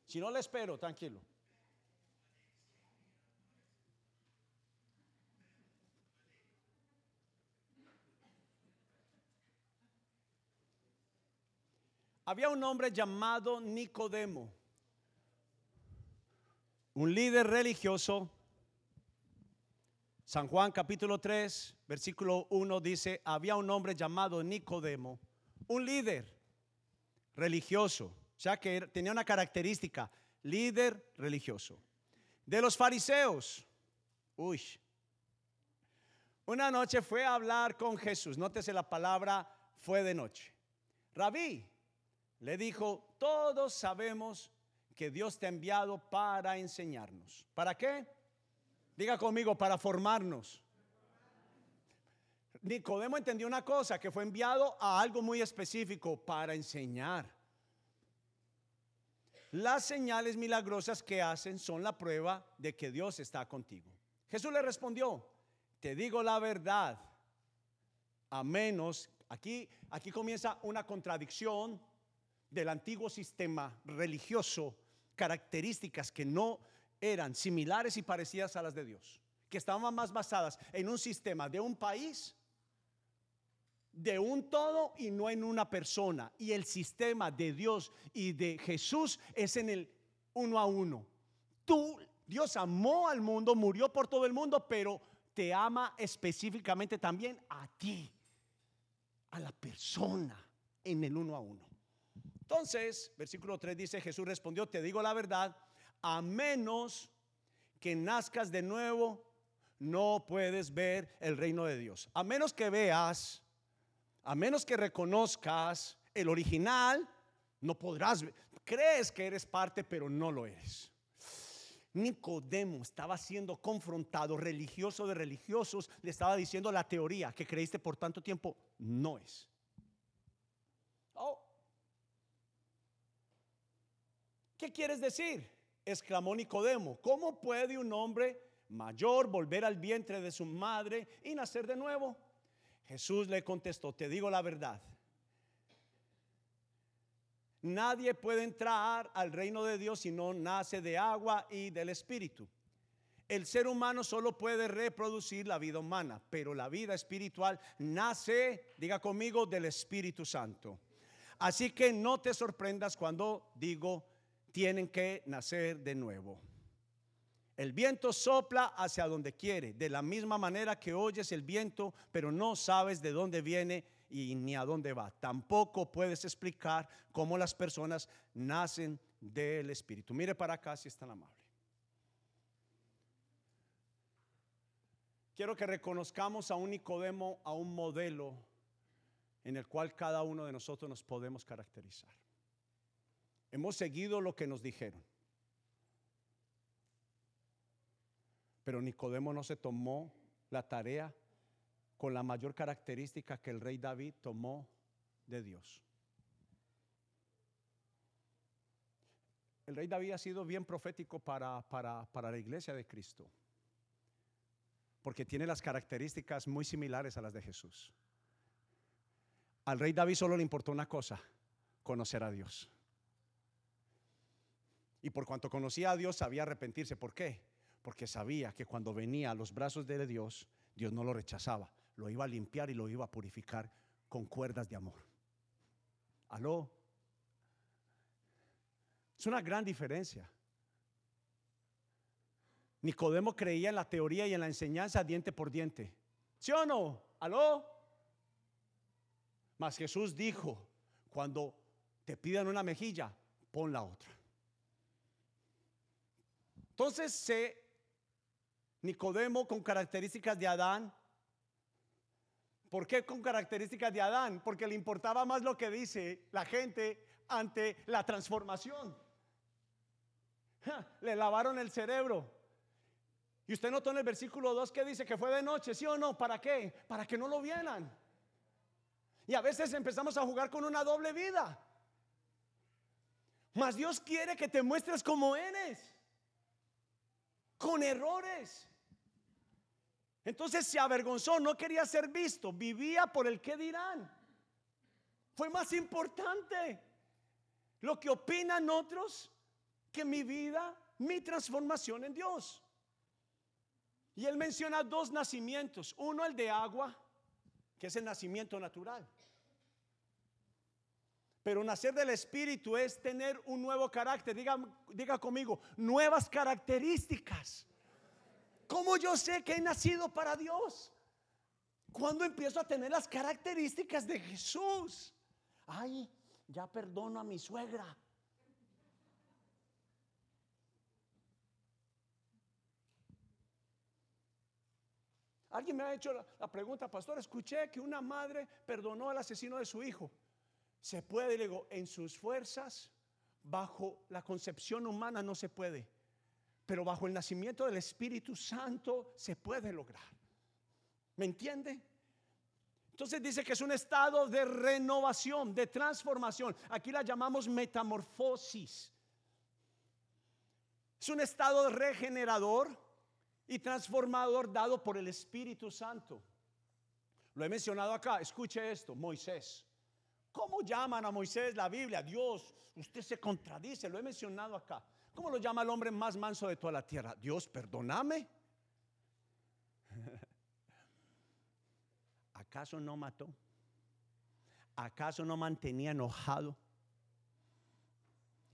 Si no le espero, tranquilo. Había un hombre llamado Nicodemo, un líder religioso. San Juan capítulo 3, versículo 1 dice, había un hombre llamado Nicodemo, un líder religioso, sea que tenía una característica, líder religioso. De los fariseos, uy, una noche fue a hablar con Jesús, nótese la palabra fue de noche. Rabí, le dijo, todos sabemos que Dios te ha enviado para enseñarnos. ¿Para qué? Diga conmigo, para formarnos. Nicodemo entendió una cosa, que fue enviado a algo muy específico, para enseñar. Las señales milagrosas que hacen son la prueba de que Dios está contigo. Jesús le respondió, te digo la verdad, a menos, aquí, aquí comienza una contradicción del antiguo sistema religioso características que no eran similares y parecidas a las de Dios, que estaban más basadas en un sistema de un país, de un todo y no en una persona. Y el sistema de Dios y de Jesús es en el uno a uno. Tú, Dios amó al mundo, murió por todo el mundo, pero te ama específicamente también a ti, a la persona en el uno a uno. Entonces, versículo 3 dice, Jesús respondió, te digo la verdad, a menos que nazcas de nuevo, no puedes ver el reino de Dios. A menos que veas, a menos que reconozcas el original, no podrás ver. Crees que eres parte, pero no lo eres. Nicodemo estaba siendo confrontado, religioso de religiosos, le estaba diciendo la teoría que creíste por tanto tiempo, no es. ¿Qué quieres decir? exclamó Nicodemo. ¿Cómo puede un hombre mayor volver al vientre de su madre y nacer de nuevo? Jesús le contestó, te digo la verdad. Nadie puede entrar al reino de Dios si no nace de agua y del Espíritu. El ser humano solo puede reproducir la vida humana, pero la vida espiritual nace, diga conmigo, del Espíritu Santo. Así que no te sorprendas cuando digo, tienen que nacer de nuevo. El viento sopla hacia donde quiere, de la misma manera que oyes el viento, pero no sabes de dónde viene y ni a dónde va. Tampoco puedes explicar cómo las personas nacen del Espíritu. Mire para acá si es tan amable. Quiero que reconozcamos a un Nicodemo, a un modelo en el cual cada uno de nosotros nos podemos caracterizar. Hemos seguido lo que nos dijeron. Pero Nicodemo no se tomó la tarea con la mayor característica que el rey David tomó de Dios. El rey David ha sido bien profético para, para, la iglesia de Cristo, porque tiene las características muy similares a las de Jesús. Al rey David solo le importó una cosa, conocer a Dios. Y por cuanto conocía a Dios, sabía arrepentirse. ¿Por qué? porque sabía que cuando venía a los brazos de Dios, Dios no lo rechazaba, lo iba a limpiar y lo iba a purificar con cuerdas de amor. ¿Aló? Es una gran diferencia. Nicodemo creía en la teoría y en la enseñanza diente por diente. ¿Sí o no? ¿Aló? Mas Jesús dijo, cuando te pidan una mejilla, pon la otra. Entonces se Nicodemo con características de Adán. ¿Por qué con características de Adán? Porque le importaba más lo que dice la gente ante la transformación. le lavaron el cerebro. Y usted notó en el versículo 2 que dice que fue de noche, ¿sí o no? ¿Para qué? Para que no lo vieran. Y a veces empezamos a jugar con una doble vida. Mas Dios quiere que te muestres como eres con errores. Entonces se avergonzó, no quería ser visto, vivía por el que dirán. Fue más importante lo que opinan otros que mi vida, mi transformación en Dios. Y él menciona dos nacimientos, uno el de agua, que es el nacimiento natural. Pero nacer del Espíritu es tener un nuevo carácter. Diga, diga conmigo, nuevas características. ¿Cómo yo sé que he nacido para Dios? Cuando empiezo a tener las características de Jesús. Ay, ya perdono a mi suegra. Alguien me ha hecho la, pregunta, pastor, escuché que una madre perdonó al asesino de su hijo. Se puede, digo, en sus fuerzas, bajo la concepción humana no se puede, pero bajo el nacimiento del Espíritu Santo se puede lograr. ¿Me entiende? Entonces dice que es un estado de renovación, de transformación. Aquí la llamamos metamorfosis. Es un estado regenerador y transformador dado por el Espíritu Santo. Lo he mencionado acá. Escuche esto, Moisés. ¿Cómo llaman a Moisés la Biblia? Dios, usted se contradice, lo he mencionado acá. ¿Cómo lo llama el hombre más manso de toda la tierra? Dios, perdóname. ¿Acaso no mató? ¿Acaso no mantenía enojado?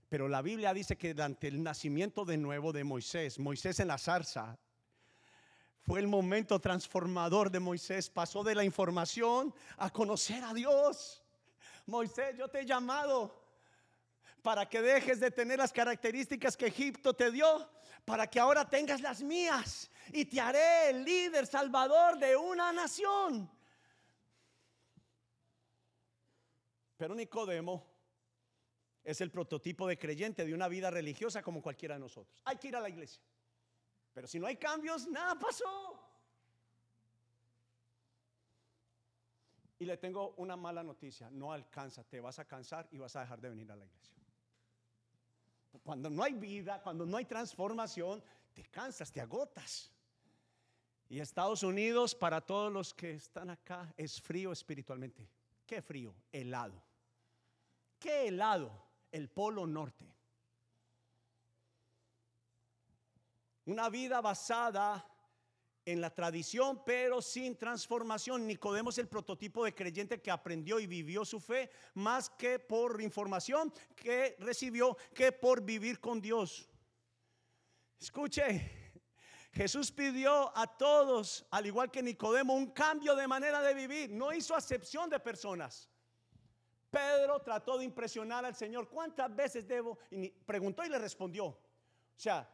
Pero la Biblia dice que ante el nacimiento de nuevo de Moisés, Moisés en la zarza, fue el momento transformador de Moisés. Pasó de la información a conocer a Dios. Moisés, yo te he llamado para que dejes de tener las características que Egipto te dio, para que ahora tengas las mías y te haré el líder salvador de una nación. Pero Nicodemo es el prototipo de creyente de una vida religiosa como cualquiera de nosotros. Hay que ir a la iglesia. Pero si no hay cambios, nada pasó. Y le tengo una mala noticia, no alcanza, te vas a cansar y vas a dejar de venir a la iglesia. Cuando no hay vida, cuando no hay transformación, te cansas, te agotas. Y Estados Unidos, para todos los que están acá, es frío espiritualmente. ¿Qué frío? Helado. ¿Qué helado? el polo norte. Una vida basada en la tradición, pero sin transformación. Nicodemo es el prototipo de creyente que aprendió y vivió su fe más que por información que recibió, que por vivir con Dios. Escuche, Jesús pidió a todos, al igual que Nicodemo, un cambio de manera de vivir. No hizo acepción de personas. Pedro trató de impresionar al Señor. ¿Cuántas veces debo? Y preguntó y le respondió. O sea,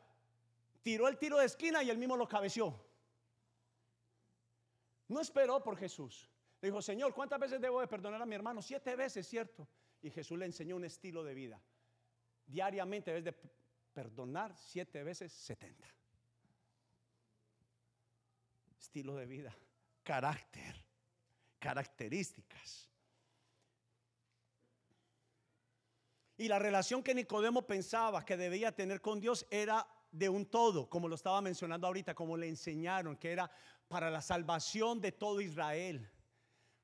tiró el tiro de esquina y él mismo lo cabeció. No esperó por Jesús. Le dijo, Señor, ¿cuántas veces debo de perdonar a mi hermano? Siete veces, ¿cierto? Y Jesús le enseñó un estilo de vida. Diariamente debes de perdonar siete veces setenta. Estilo de vida, carácter, características. Y la relación que Nicodemo pensaba que debía tener con Dios era de un todo, como lo estaba mencionando ahorita, como le enseñaron, que era para la salvación de todo Israel.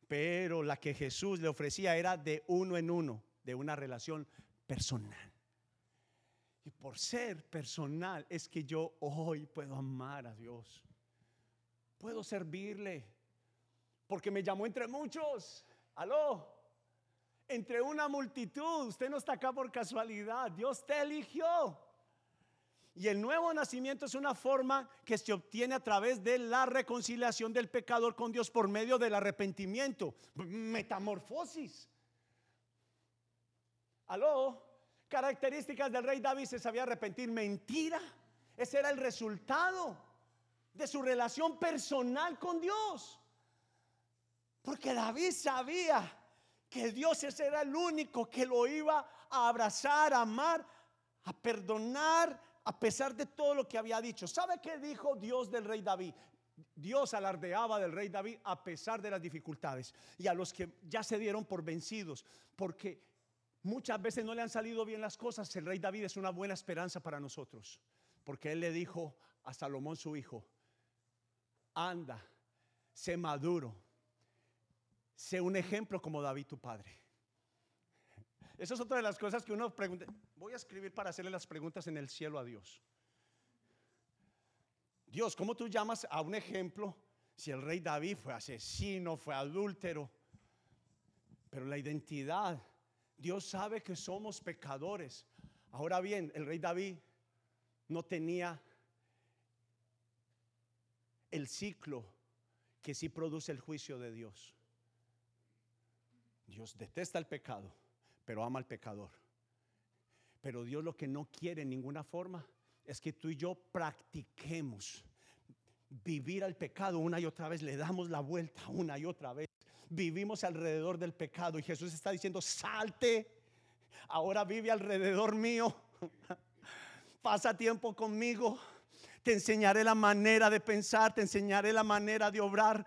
Pero la que Jesús le ofrecía era de uno en uno, de una relación personal. Y por ser personal es que yo hoy puedo amar a Dios. Puedo servirle. Porque me llamó entre muchos. Aló. Entre una multitud. Usted no está acá por casualidad. Dios te eligió. Y el nuevo nacimiento es una forma que se obtiene a través de la reconciliación del pecador con Dios por medio del arrepentimiento. Metamorfosis. Aló, características del rey David se sabía arrepentir. Mentira. Ese era el resultado de su relación personal con Dios. Porque David sabía que Dios ese era el único que lo iba a abrazar, a amar, a perdonar, a pesar de todo lo que había dicho. ¿Sabe qué dijo Dios del rey David? Dios alardeaba del rey David a pesar de las dificultades y a los que ya se dieron por vencidos, porque muchas veces no le han salido bien las cosas. El rey David es una buena esperanza para nosotros, porque él le dijo a Salomón su hijo, anda, sé maduro, sé un ejemplo como David tu padre. Esa es otra de las cosas que uno pregunta. Voy a escribir para hacerle las preguntas en el cielo a Dios. Dios, ¿cómo tú llamas a un ejemplo si el rey David fue asesino, fue adúltero? Pero la identidad, Dios sabe que somos pecadores. Ahora bien, el rey David no tenía el ciclo que sí produce el juicio de Dios. Dios detesta el pecado pero ama al pecador. Pero Dios lo que no quiere en ninguna forma es que tú y yo practiquemos vivir al pecado una y otra vez, le damos la vuelta una y otra vez. Vivimos alrededor del pecado y Jesús está diciendo, salte, ahora vive alrededor mío, pasa tiempo conmigo, te enseñaré la manera de pensar, te enseñaré la manera de obrar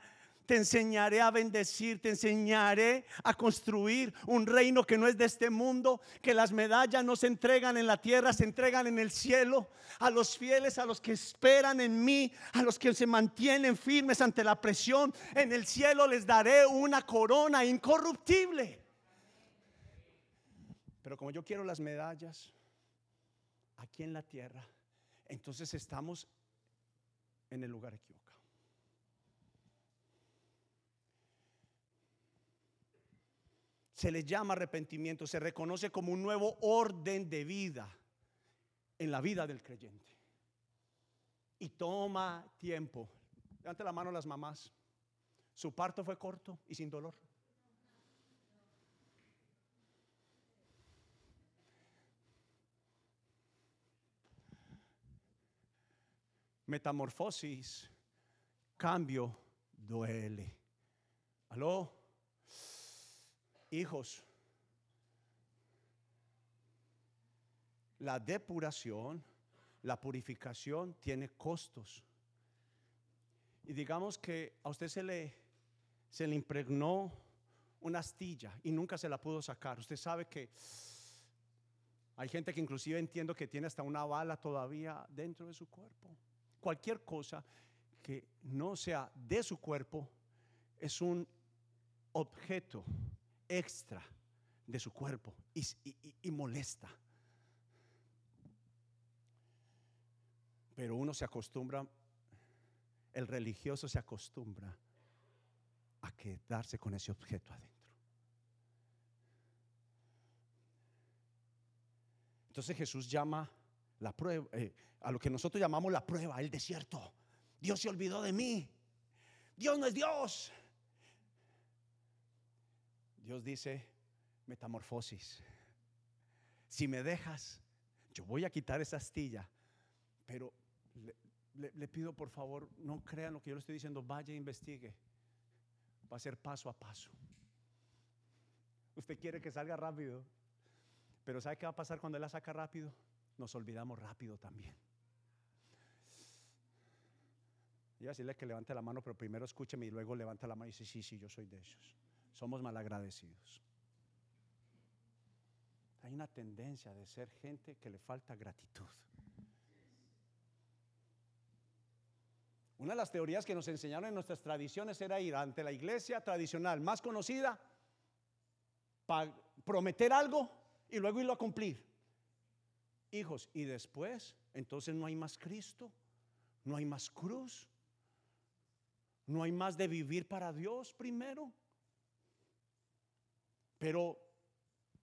te enseñaré a bendecir, te enseñaré a construir un reino que no es de este mundo, que las medallas no se entregan en la tierra, se entregan en el cielo. A los fieles, a los que esperan en mí, a los que se mantienen firmes ante la presión, en el cielo les daré una corona incorruptible. Pero como yo quiero las medallas aquí en la tierra, entonces estamos en el lugar equivocado. Se le llama arrepentimiento, se reconoce como un nuevo orden de vida en la vida del creyente. Y toma tiempo. Levante la mano las mamás. Su parto fue corto y sin dolor. Metamorfosis, cambio, duele. ¿Aló? Hijos, la depuración, la purificación tiene costos. Y digamos que a usted se le, se le impregnó una astilla y nunca se la pudo sacar. Usted sabe que hay gente que inclusive entiendo que tiene hasta una bala todavía dentro de su cuerpo. Cualquier cosa que no sea de su cuerpo es un objeto extra de su cuerpo y, molesta. Pero uno se acostumbra, el religioso se acostumbra a quedarse con ese objeto adentro. Entonces Jesús llama la prueba, eh, a lo que nosotros llamamos la prueba, el desierto. Dios se olvidó de mí. Dios no es Dios. Dios dice, metamorfosis. Si me dejas, yo voy a quitar esa astilla, pero le, pido por favor, no crean lo que yo le estoy diciendo, vaya e investigue. Va a ser paso a paso. Usted quiere que salga rápido, pero ¿sabe qué va a pasar cuando Él la saca rápido? Nos olvidamos rápido también. Yo a decirle que levante la mano, pero primero escúcheme y luego levanta la mano y dice, sí, sí, yo soy de esos. Somos malagradecidos. Hay una tendencia de ser gente que le falta gratitud. Una de las teorías que nos enseñaron en nuestras tradiciones era ir ante la iglesia tradicional más conocida, para prometer algo y luego irlo a cumplir. Hijos, y después, entonces no hay más Cristo, no hay más cruz, no hay más de vivir para Dios primero. Pero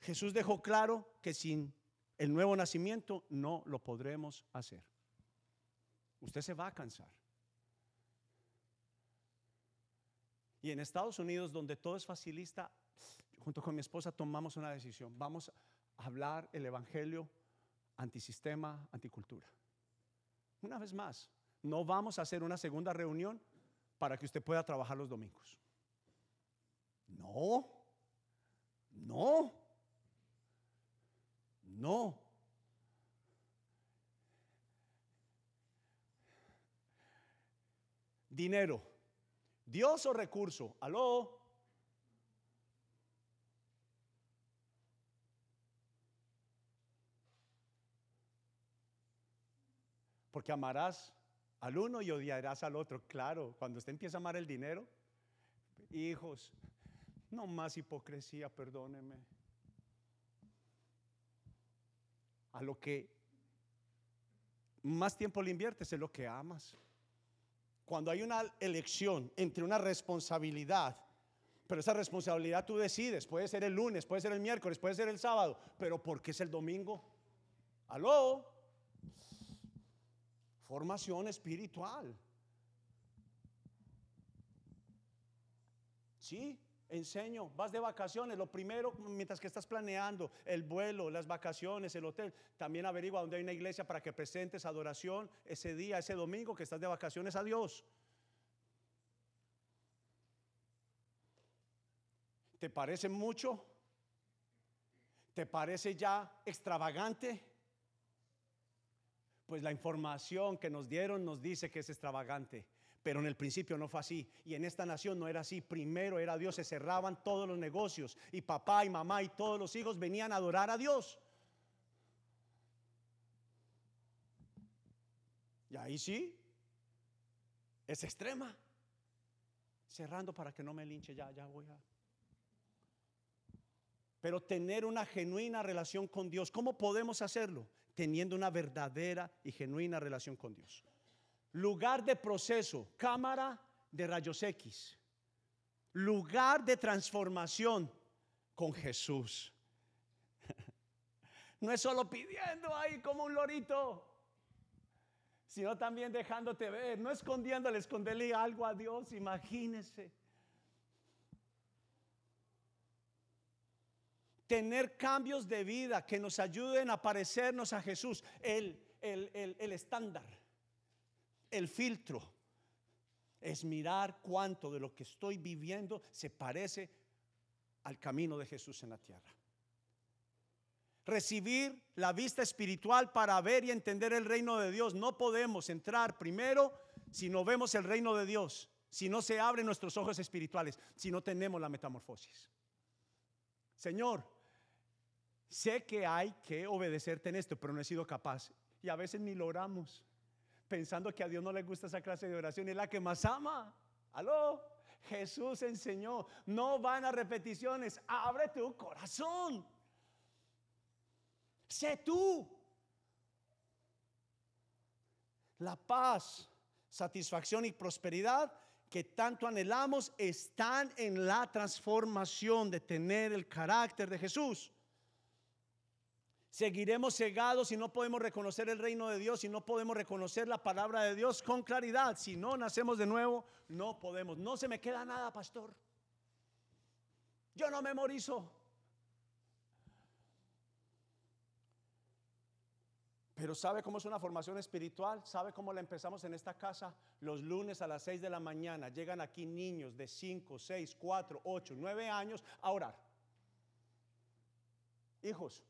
Jesús dejó claro que sin el nuevo nacimiento no lo podremos hacer. Usted se va a cansar. Y en Estados Unidos, donde todo es facilista, junto con mi esposa tomamos una decisión. Vamos a hablar el Evangelio antisistema, anticultura. Una vez más, no vamos a hacer una segunda reunión para que usted pueda trabajar los domingos. No, no, no. Dinero, Dios o recurso, aló. Porque amarás al uno y odiarás al otro. Claro, cuando usted empieza a amar el dinero, hijos, no más hipocresía, perdóneme. A lo que más tiempo le inviertes es lo que amas. Cuando hay una elección entre una responsabilidad, pero esa responsabilidad tú decides, puede ser el lunes, puede ser el miércoles, puede ser el sábado, pero ¿por qué es el domingo? ¿Aló? Formación espiritual. Sí, enseño, vas de vacaciones, lo primero mientras que estás planeando el vuelo, las vacaciones, el hotel, también averigua dónde hay una iglesia para que presentes adoración ese día, ese domingo que estás de vacaciones a Dios. ¿Te parece mucho? ¿Te parece ya extravagante? Pues la información que nos dieron nos dice que es extravagante. Pero en el principio no fue así. Y en esta nación no era así. Primero era Dios, se cerraban todos los negocios. Y papá y mamá y todos los hijos venían a adorar a Dios. Y ahí sí, es extrema. Cerrando para que no me linche, ya, ya voy a pero tener una genuina relación con Dios. ¿Cómo podemos hacerlo? teniendo una verdadera y genuina relación con Dios. Lugar de proceso, cámara de rayos X. Lugar de transformación con Jesús. No es solo pidiendo ahí como un lorito, sino también dejándote ver, no escondiéndole, esconderle algo a Dios, imagínese. tener cambios de vida que nos ayuden a parecernos a Jesús, el, el, estándar, el filtro, es mirar cuánto de lo que estoy viviendo se parece al camino de Jesús en la tierra. Recibir la vista espiritual para ver y entender el reino de Dios. No podemos entrar primero si no vemos el reino de Dios, si no se abren nuestros ojos espirituales, si no tenemos la metamorfosis. Señor, Sé que hay que obedecerte en esto, pero no he sido capaz. Y a veces ni lo oramos, pensando que a Dios no le gusta esa clase de oración, es la que más ama. Aló, Jesús enseñó, no van a repeticiones, abre tu corazón. Sé tú. La paz, satisfacción y prosperidad que tanto anhelamos están en la transformación de tener el carácter de Jesús. Seguiremos cegados si no podemos reconocer el reino de Dios, si no podemos reconocer la palabra de Dios con claridad. Si no nacemos de nuevo, no podemos. No se me queda nada, pastor. Yo no memorizo. Pero ¿sabe cómo es una formación espiritual? ¿Sabe cómo la empezamos en esta casa? Los lunes a las 6 de la mañana llegan aquí niños de 5, 6, 4, 8, 9 años a orar. Hijos,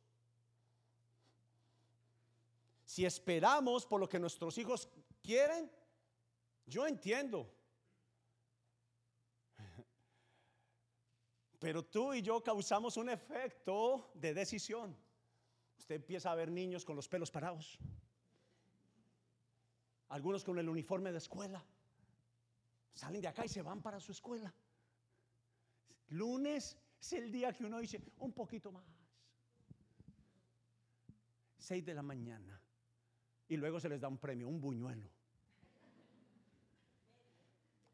si esperamos por lo que nuestros hijos quieren, yo entiendo. Pero tú y yo causamos un efecto de decisión. Usted empieza a ver niños con los pelos parados. Algunos con el uniforme de escuela. Salen de acá y se van para su escuela. Lunes es el día que uno dice, un poquito más. Seis de la mañana. Y luego se les da un premio, un buñuelo.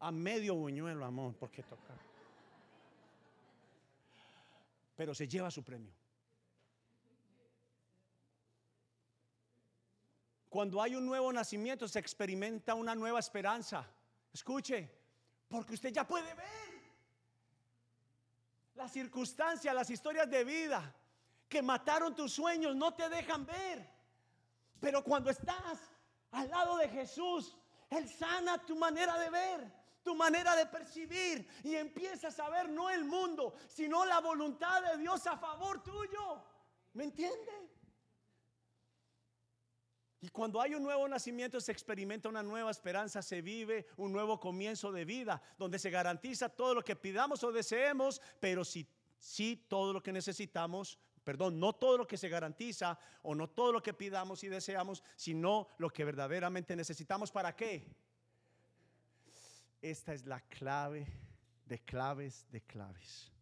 A medio buñuelo, amor, porque toca. Pero se lleva su premio. Cuando hay un nuevo nacimiento se experimenta una nueva esperanza. Escuche, porque usted ya puede ver las circunstancias, las historias de vida que mataron tus sueños, no te dejan ver. Pero cuando estás al lado de Jesús, Él sana tu manera de ver, tu manera de percibir y empiezas a ver no el mundo, sino la voluntad de Dios a favor tuyo. ¿Me entiende? Y cuando hay un nuevo nacimiento se experimenta una nueva esperanza, se vive un nuevo comienzo de vida, donde se garantiza todo lo que pidamos o deseemos, pero si, si todo lo que necesitamos, perdón, no todo lo que se garantiza o no todo lo que pidamos y deseamos, sino lo que verdaderamente necesitamos. ¿Para qué? Esta es la clave de claves de claves.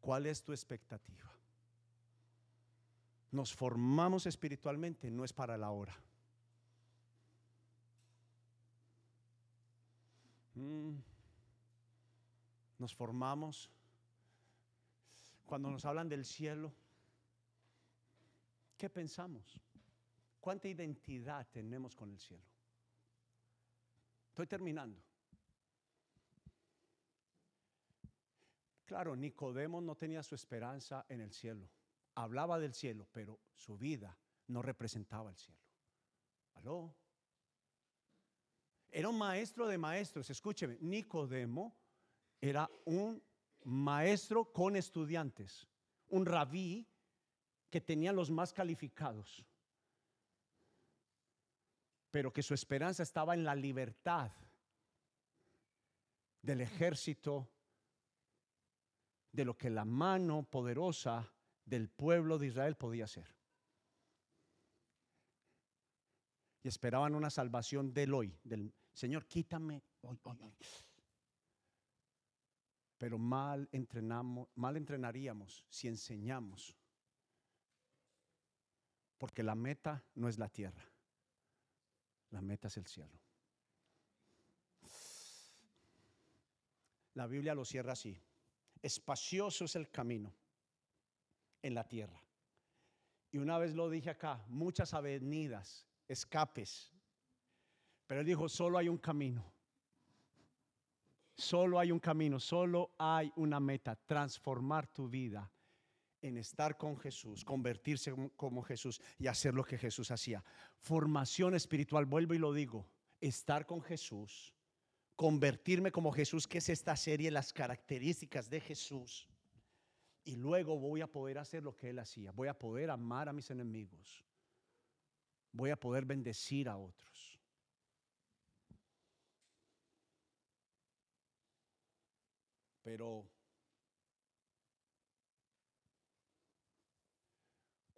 ¿Cuál es tu expectativa? nos formamos espiritualmente no es para la hora. Mm. Nos formamos cuando nos hablan del cielo. ¿Qué pensamos? ¿Cuánta identidad tenemos con el cielo? Estoy terminando. Claro, Nicodemo no tenía su esperanza en el cielo hablaba del cielo, pero su vida no representaba el cielo. ¿Aló? Era un maestro de maestros. Escúcheme, Nicodemo era un maestro con estudiantes, un rabí que tenía los más calificados, pero que su esperanza estaba en la libertad del ejército, de lo que la mano poderosa del pueblo de Israel podía ser. Y esperaban una salvación del hoy, del Señor, quítame hoy, Pero mal entrenamos, mal entrenaríamos si enseñamos. Porque la meta no es la tierra. La meta es el cielo. La Biblia lo cierra así. Espacioso es el camino en la tierra. Y una vez lo dije acá, muchas avenidas, escapes. Pero él dijo, solo hay un camino. Solo hay un camino, solo hay una meta, transformar tu vida en estar con Jesús, convertirse como Jesús y hacer lo que Jesús hacía. Formación espiritual, vuelvo y lo digo, estar con Jesús, convertirme como Jesús, que es esta serie, las características de Jesús y luego voy a poder hacer lo que Él hacía. Voy a poder amar a mis enemigos. Voy a poder bendecir a otros. Pero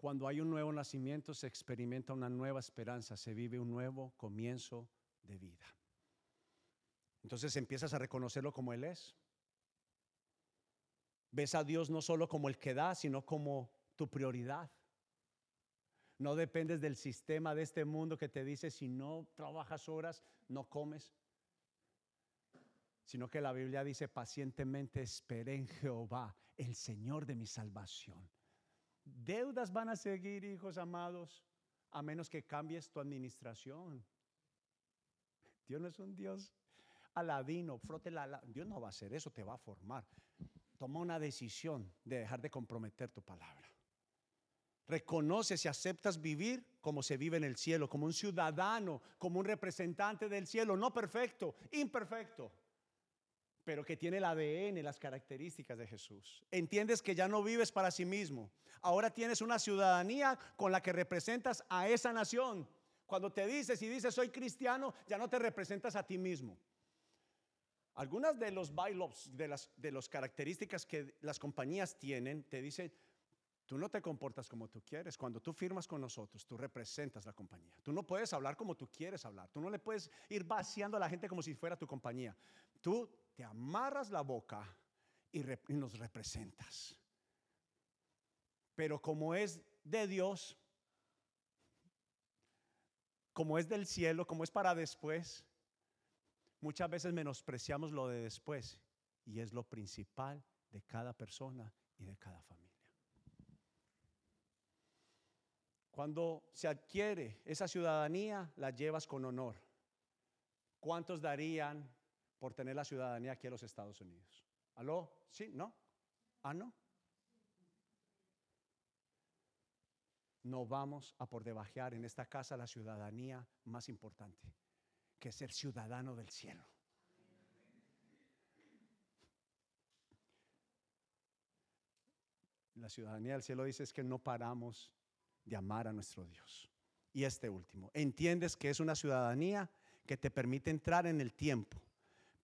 cuando hay un nuevo nacimiento se experimenta una nueva esperanza, se vive un nuevo comienzo de vida. Entonces empiezas a reconocerlo como Él es Ves a Dios no solo como el que da, sino como tu prioridad. No dependes del sistema de este mundo que te dice si no trabajas horas, no comes. Sino que la Biblia dice pacientemente esperé en Jehová, el Señor de mi salvación. Deudas van a seguir, hijos amados, a menos que cambies tu administración. Dios no es un Dios aladino, frote la, Dios no va a hacer eso, te va a formar. Toma una decisión de dejar de comprometer tu palabra. Reconoces y aceptas vivir como se vive en el cielo, como un ciudadano, como un representante del cielo, no perfecto, imperfecto, pero que tiene el ADN, las características de Jesús. Entiendes que ya no vives para sí mismo. Ahora tienes una ciudadanía con la que representas a esa nación. Cuando te dices y dices soy cristiano, ya no te representas a ti mismo. Algunas de los bylaws, de las de las características que las compañías tienen, te dicen, tú no te comportas como tú quieres. Cuando tú firmas con nosotros, tú representas la compañía. Tú no puedes hablar como tú quieres hablar. Tú no le puedes ir vaciando a la gente como si fuera tu compañía. Tú te amarras la boca y, nos representas. Pero como es de Dios, como es del cielo, como es para después, Muchas veces menospreciamos lo de después y es lo principal de cada persona y de cada familia. Cuando se adquiere esa ciudadanía, la llevas con honor. ¿Cuántos darían por tener la ciudadanía aquí en los Estados Unidos? ¿Aló? ¿Sí? ¿No? ¿Ah, no? No vamos a por debajear en esta casa la ciudadanía más importante que ser ciudadano del cielo. La ciudadanía del cielo dice es que no paramos de amar a nuestro Dios. Y este último, entiendes que es una ciudadanía que te permite entrar en el tiempo,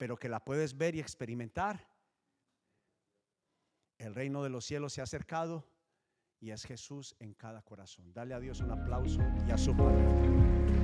pero que la puedes ver y experimentar. El reino de los cielos se ha acercado y es Jesús en cada corazón. Dale a Dios un aplauso y a su palabra.